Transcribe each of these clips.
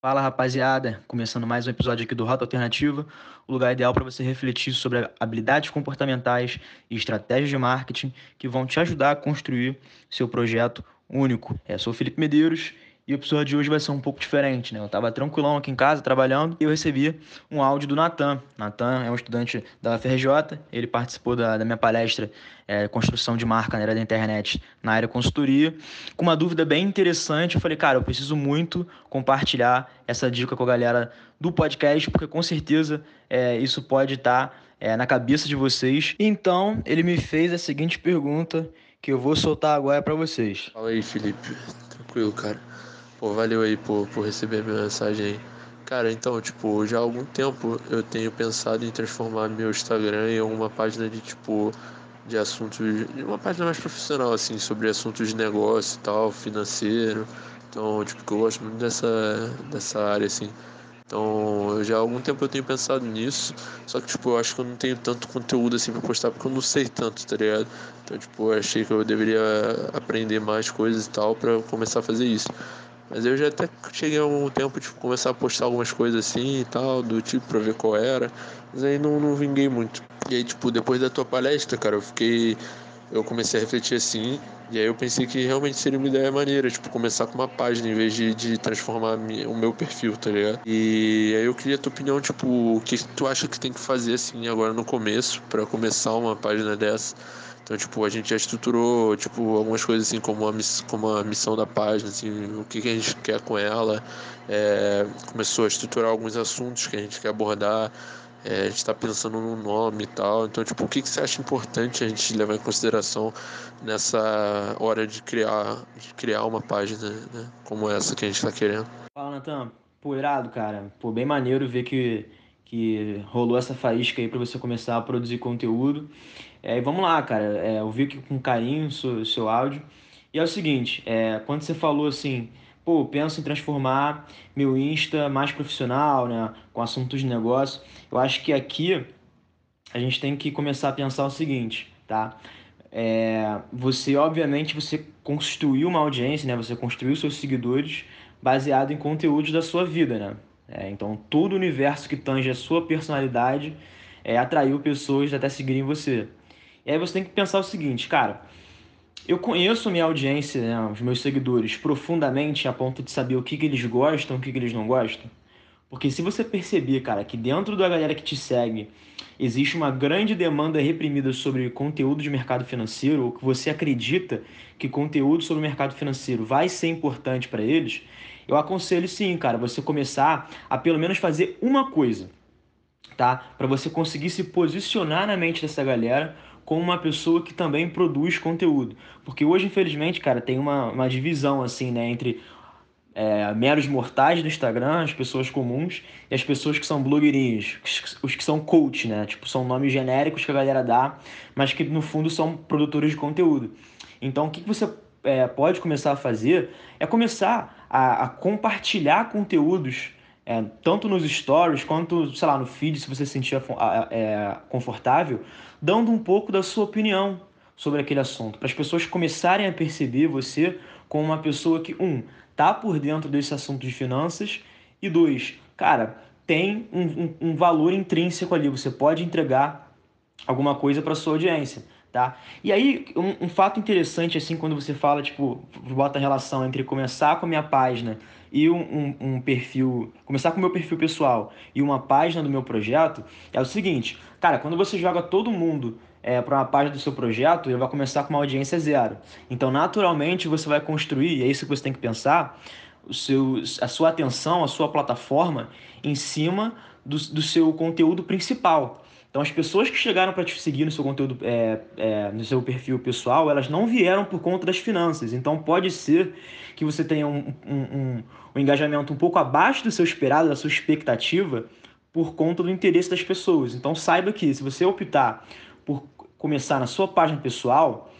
Fala rapaziada, começando mais um episódio aqui do Rota Alternativa, o lugar ideal para você refletir sobre habilidades comportamentais e estratégias de marketing que vão te ajudar a construir seu projeto único. Eu sou o Felipe Medeiros e o episódio de hoje vai ser um pouco diferente, né? Eu tava tranquilão aqui em casa, trabalhando, e eu recebi um áudio do Natan. Natan é um estudante da UFRJ, ele participou da, da minha palestra é, Construção de Marca na era da internet, na área consultoria, com uma dúvida bem interessante. Eu falei, cara, eu preciso muito compartilhar essa dica com a galera do podcast, porque com certeza é, isso pode estar tá, é, na cabeça de vocês. Então, ele me fez a seguinte pergunta que eu vou soltar agora para vocês. Fala aí, Felipe. Tranquilo, cara. Pô, valeu aí por, por receber minha mensagem aí. Cara, então, tipo, já há algum tempo eu tenho pensado em transformar meu Instagram em uma página de, tipo, de assuntos, uma página mais profissional, assim, sobre assuntos de negócio e tal, financeiro. Então, tipo, que eu gosto muito dessa, dessa área, assim. Então, já há algum tempo eu tenho pensado nisso, só que, tipo, eu acho que eu não tenho tanto conteúdo, assim, pra postar, porque eu não sei tanto, tá ligado? Então, tipo, eu achei que eu deveria aprender mais coisas e tal para começar a fazer isso. Mas eu já até cheguei a um tempo de tipo, começar a postar algumas coisas assim e tal, do tipo, pra ver qual era. Mas aí não, não vinguei muito. E aí, tipo, depois da tua palestra, cara, eu fiquei. Eu comecei a refletir assim, e aí eu pensei que realmente seria uma ideia maneira, tipo, começar com uma página em vez de, de transformar o meu perfil, tá ligado? E aí eu queria a tua opinião, tipo, o que tu acha que tem que fazer, assim, agora no começo, para começar uma página dessa? Então, tipo, a gente já estruturou, tipo, algumas coisas assim, como a, miss, como a missão da página, assim, o que, que a gente quer com ela. É, começou a estruturar alguns assuntos que a gente quer abordar. É, a gente está pensando no nome e tal. Então, tipo, o que, que você acha importante a gente levar em consideração nessa hora de criar, de criar uma página né, como essa que a gente está querendo? Fala, Natan. Pô, irado, cara. Pô, bem maneiro ver que, que rolou essa faísca aí para você começar a produzir conteúdo. É, e vamos lá, cara. É, eu vi aqui com carinho o seu, seu áudio. E é o seguinte, é, quando você falou assim, pô, penso em transformar meu Insta mais profissional, né, com assuntos de negócio, eu acho que aqui a gente tem que começar a pensar o seguinte, tá? É, você, obviamente, você construiu uma audiência, né? Você construiu seus seguidores baseado em conteúdos da sua vida, né? É, então, todo o universo que tange a sua personalidade é, atraiu pessoas até seguirem você. E aí você tem que pensar o seguinte, cara, eu conheço minha audiência, né, os meus seguidores, profundamente a ponto de saber o que, que eles gostam, o que, que eles não gostam. Porque se você perceber, cara, que dentro da galera que te segue existe uma grande demanda reprimida sobre conteúdo de mercado financeiro, ou que você acredita que conteúdo sobre o mercado financeiro vai ser importante para eles, eu aconselho sim, cara, você começar a pelo menos fazer uma coisa, tá? Para você conseguir se posicionar na mente dessa galera como uma pessoa que também produz conteúdo. Porque hoje, infelizmente, cara, tem uma, uma divisão assim, né, entre é, meros mortais do Instagram, as pessoas comuns, e as pessoas que são blogueirinhos, os que são coach, né? Tipo, são nomes genéricos que a galera dá, mas que no fundo são produtores de conteúdo. Então, o que, você é, pode começar a fazer é começar a, a compartilhar conteúdos é, tanto nos stories quanto, sei lá, no feed, se você se sentir é, confortável, dando um pouco da sua opinião sobre aquele assunto, para as pessoas começarem a perceber você como uma pessoa que, um, tá por dentro desse assunto de finanças, e dois, cara, tem um, um, um valor intrínseco ali, você pode entregar alguma coisa para sua audiência. Tá? E aí, um, um, fato interessante, assim, quando você fala, tipo, bota a relação entre começar com a minha página e um, um, um perfil, começar com o meu perfil pessoal e uma página do meu projeto, é o seguinte, cara, quando você joga todo mundo é, para uma página do seu projeto, ele vai começar com uma audiência zero. Então, naturalmente, você vai construir, é isso que você tem que pensar, o seu, a sua atenção, a sua plataforma em cima do, do seu conteúdo principal. Então, as pessoas que chegaram para te seguir no seu conteúdo, é, é, no seu perfil pessoal, elas não vieram por conta das finanças. Então, pode ser que você tenha um, um, um, um engajamento um pouco abaixo do seu esperado, da sua expectativa, por conta do interesse das pessoas. Então, saiba que se você optar por começar na sua página pessoal,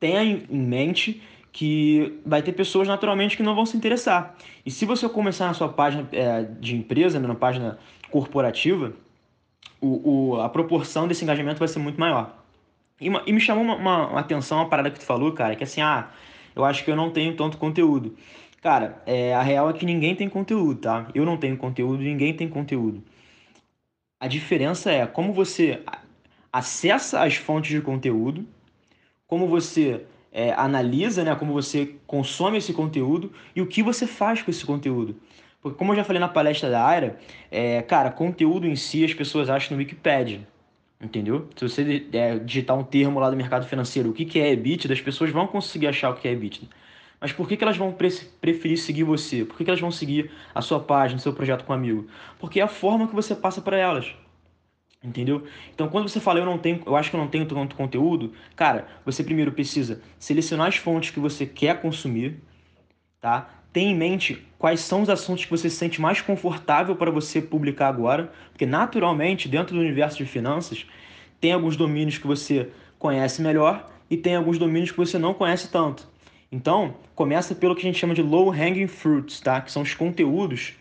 tenha em mente que vai ter pessoas naturalmente que não vão se interessar. E se você começar na sua página é, de empresa, né, na página corporativa, o, o, a proporção desse engajamento vai ser muito maior. E, uma, e me chamou uma, uma, atenção uma parada que tu falou, cara, que assim, ah, eu acho que eu não tenho tanto conteúdo. Cara, é, a real é que ninguém tem conteúdo, tá? Eu não tenho conteúdo, ninguém tem conteúdo. A diferença é como você acessa as fontes de conteúdo, como você é, analisa, né, como você consome esse conteúdo e o que você faz com esse conteúdo. Porque, como eu já falei na palestra da Aira, é, cara, conteúdo em si as pessoas acham no Wikipedia. Entendeu? Se você é, digitar um termo lá do mercado financeiro, o que, que é EBITDA, as pessoas vão conseguir achar o que é EBITDA. Mas por que, que elas vão preferir seguir você? Por que, que elas vão seguir a sua página, seu projeto com um amigo? Porque é a forma que você passa para elas. Entendeu? Então, quando você fala eu não tenho, eu acho que eu não tenho tanto conteúdo, cara, você primeiro precisa selecionar as fontes que você quer consumir, tá? Tem em mente quais são os assuntos que você se sente mais confortável para você publicar agora, porque naturalmente, dentro do universo de finanças, tem alguns domínios que você conhece melhor e tem alguns domínios que você não conhece tanto. Então, começa pelo que a gente chama de low hanging fruits, tá? Que são os conteúdos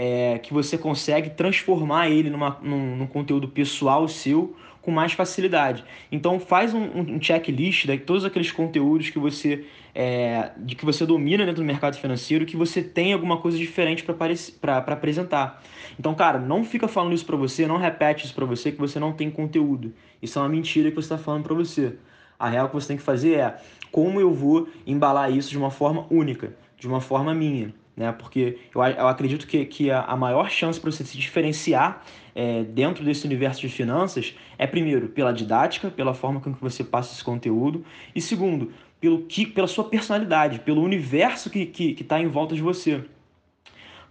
é, que você consegue transformar ele numa, num, num, conteúdo pessoal seu com mais facilidade. Então faz um, um checklist de todos aqueles conteúdos que você é, de que você domina dentro do mercado financeiro, que você tem alguma coisa diferente para apresentar. Então, cara, não fica falando isso para você, não repete isso para você que você não tem conteúdo. Isso é uma mentira que você está falando para você. A real que você tem que fazer é como eu vou embalar isso de uma forma única, de uma forma minha né? Porque eu, eu acredito que, que a, a maior chance para você se diferenciar é, dentro desse universo de finanças é, primeiro, pela didática, pela forma com que você passa esse conteúdo, e segundo, pelo que, pela sua personalidade, pelo universo que está que, que tá em volta de você.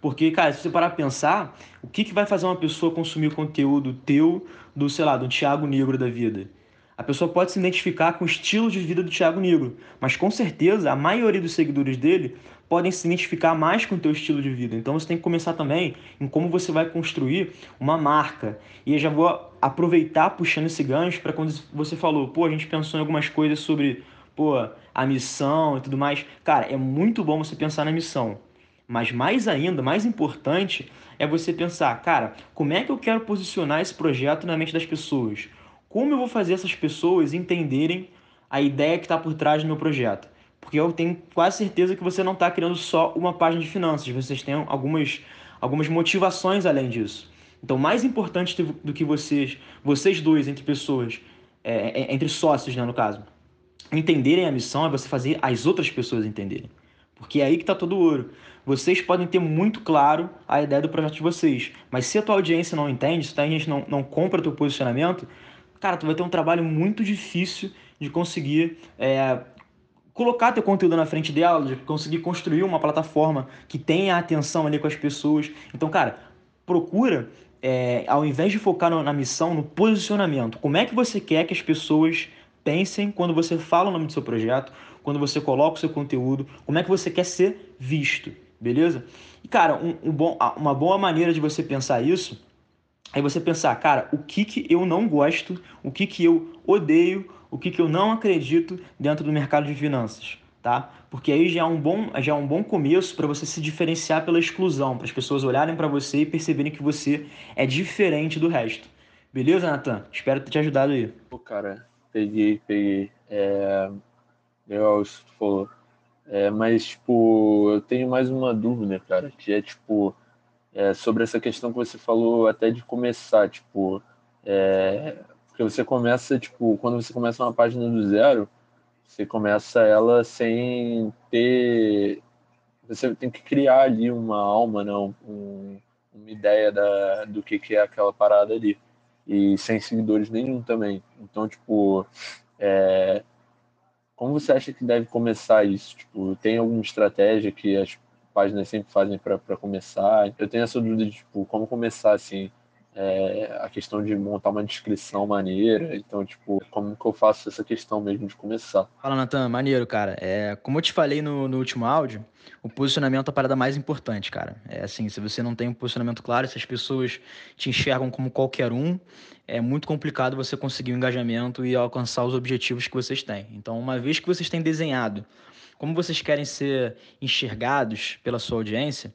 Porque, cara, se você parar pra pensar, o que, que vai fazer uma pessoa consumir conteúdo teu do, sei lá, do Thiago Negro da vida? A pessoa pode se identificar com o estilo de vida do Thiago Negro, mas com certeza a maioria dos seguidores dele podem se identificar mais com o teu estilo de vida. Então você tem que começar também em como você vai construir uma marca. E eu já vou aproveitar puxando esse gancho para quando você falou, pô, a gente pensou em algumas coisas sobre, pô, a missão e tudo mais. Cara, é muito bom você pensar na missão. Mas mais ainda, mais importante, é você pensar, cara, como é que eu quero posicionar esse projeto na mente das pessoas? Como eu vou fazer essas pessoas entenderem a ideia que está por trás do meu projeto? Porque eu tenho quase certeza que você não está criando só uma página de finanças, vocês têm algumas, algumas motivações além disso. Então, mais importante do que vocês, vocês dois, entre pessoas, é, é, entre sócios, né, no caso, entenderem a missão é você fazer as outras pessoas entenderem. Porque é aí que está todo o ouro. Vocês podem ter muito claro a ideia do projeto de vocês, mas se a tua audiência não entende, se a gente não, não compra teu posicionamento, cara, tu vai ter um trabalho muito difícil de conseguir é, colocar teu conteúdo na frente dela, de conseguir construir uma plataforma que tenha atenção ali com as pessoas. Então, cara, procura, é, ao invés de focar no, na missão, no posicionamento. Como é que você quer que as pessoas pensem quando você fala o nome do seu projeto, quando você coloca o seu conteúdo, como é que você quer ser visto, beleza? E, cara, um, um bom, uma boa maneira de você pensar isso Aí você pensar, cara, o que, que eu não gosto, o que, que eu odeio, o que, que eu não acredito dentro do mercado de finanças, tá? Porque aí já é um bom, já é um bom começo para você se diferenciar pela exclusão, para as pessoas olharem para você e perceberem que você é diferente do resto. Beleza, Nathan? Espero ter te ajudado aí. Pô, cara, peguei, peguei. É... Legal isso que tu falou. É, mas, tipo, eu tenho mais uma dúvida, cara, que é, tipo, é, sobre essa questão que você falou até de começar, tipo, é, porque você começa, tipo, quando você começa uma página do zero, você começa ela sem ter, você tem que criar ali uma alma, não, né, um, uma ideia da, do que, que é aquela parada ali e sem seguidores nenhum também. Então, tipo, é, como você acha que deve começar isso? Tipo, tem alguma estratégia que as páginas sempre fazem para começar. Eu tenho essa dúvida de tipo, como começar assim. É, a questão de montar uma descrição maneira. Então, tipo, como que eu faço essa questão mesmo de começar? Fala, Natan, maneiro, cara. É, como eu te falei no, no último áudio, o posicionamento é a parada mais importante, cara. É assim, se você não tem um posicionamento claro, se as pessoas te enxergam como qualquer um, é muito complicado você conseguir o um engajamento e alcançar os objetivos que vocês têm. Então, uma vez que vocês têm desenhado como vocês querem ser enxergados pela sua audiência,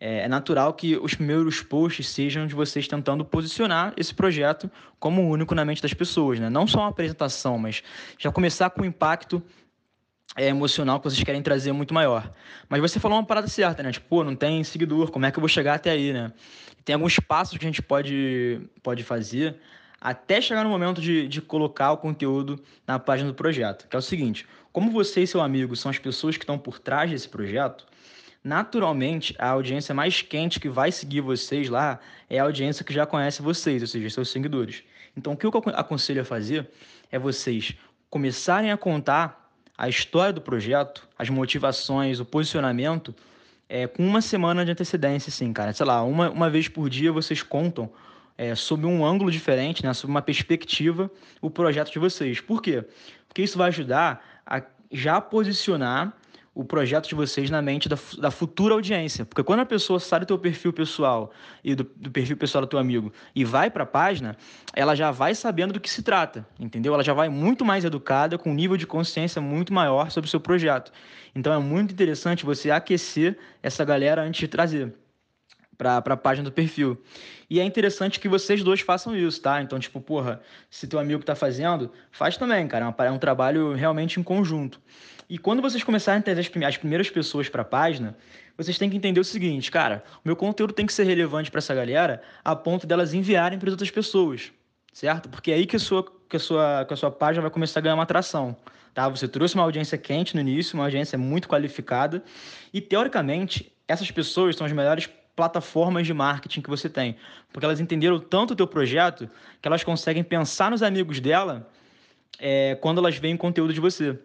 é, é natural que os primeiros posts sejam de vocês tentando posicionar esse projeto como único na mente das pessoas, né? Não só uma apresentação, mas já começar com o impacto é, emocional que vocês querem trazer muito maior. Mas você falou uma parada certa, né? Tipo, pô, não tem seguidor, como é que eu vou chegar até aí, né? Tem alguns passos que a gente pode, pode fazer até chegar no momento de, de colocar o conteúdo na página do projeto, que é o seguinte: como você e seu amigo são as pessoas que estão por trás desse projeto, naturalmente a audiência mais quente que vai seguir vocês lá é a audiência que já conhece vocês, ou seja, seus seguidores. Então, o que eu aconselho a fazer é vocês começarem a contar a história do projeto, as motivações, o posicionamento, é, com uma semana de antecedência, assim, cara. Sei lá, uma, uma vez por dia vocês contam é, sob um ângulo diferente, né, sob uma perspectiva, o projeto de vocês. Por quê? Porque isso vai ajudar a já posicionar o projeto de vocês na mente da, da futura audiência. Porque quando a pessoa sai do teu perfil pessoal e do, do perfil pessoal do teu amigo e vai para a página, ela já vai sabendo do que se trata, entendeu? Ela já vai muito mais educada, com um nível de consciência muito maior sobre o seu projeto. Então é muito interessante você aquecer essa galera antes de trazer para a página do perfil. E é interessante que vocês dois façam isso, tá? Então, tipo, porra, se teu amigo tá fazendo, faz também, cara. É um é trabalho realmente em conjunto. E quando vocês começarem a trazer as primeiras pessoas para a página, vocês têm que entender o seguinte, cara, o meu conteúdo tem que ser relevante para essa galera a ponto delas enviarem para outras pessoas, certo? Porque é aí que a sua que a sua que a sua página vai começar a ganhar uma atração, tá? Você trouxe uma audiência quente no início, uma audiência muito qualificada, e teoricamente, essas pessoas são as melhores plataformas de marketing que você tem, porque elas entenderam tanto o teu projeto que elas conseguem pensar nos amigos dela é, quando elas veem conteúdo de você.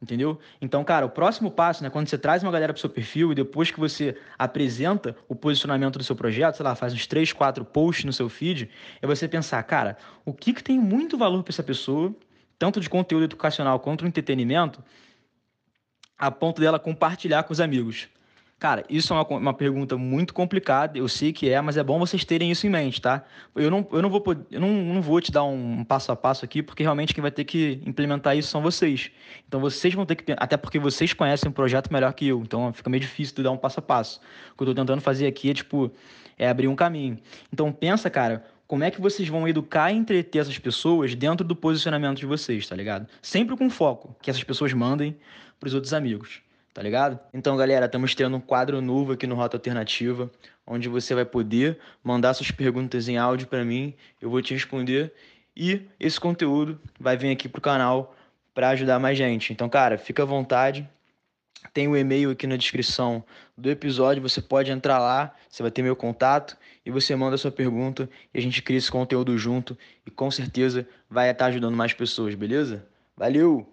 Entendeu? Então, cara, o próximo passo, né, quando você traz uma galera para o seu perfil e depois que você apresenta o posicionamento do seu projeto, sei lá, faz uns três, quatro posts no seu feed, é você pensar, cara, o que, que tem muito valor para essa pessoa, tanto de conteúdo educacional quanto de entretenimento, a ponto dela compartilhar com os amigos. Cara, isso é uma, uma pergunta muito complicada, eu sei que é, mas é bom vocês terem isso em mente, tá? Eu não, eu não, vou, eu não, não vou te dar um passo a passo aqui, porque realmente quem vai ter que implementar isso são vocês. Então vocês vão ter que. Até porque vocês conhecem o projeto melhor que eu, então fica meio difícil de dar um passo a passo. O que eu tô tentando fazer aqui é, tipo, é abrir um caminho. Então pensa, cara, como é que vocês vão educar e entreter essas pessoas dentro do posicionamento de vocês, tá ligado? Sempre com foco, que essas pessoas mandem para os outros amigos tá ligado? Então, galera, estamos tendo um quadro novo aqui no Rota Alternativa, onde você vai poder mandar suas perguntas em áudio para mim, eu vou te responder e esse conteúdo vai vir aqui pro canal para ajudar mais gente. Então, cara, fica à vontade. Tem o um e-mail aqui na descrição do episódio, você pode entrar lá, você vai ter meu contato e você manda sua pergunta e a gente cria esse conteúdo junto e com certeza vai estar ajudando mais pessoas, beleza? Valeu!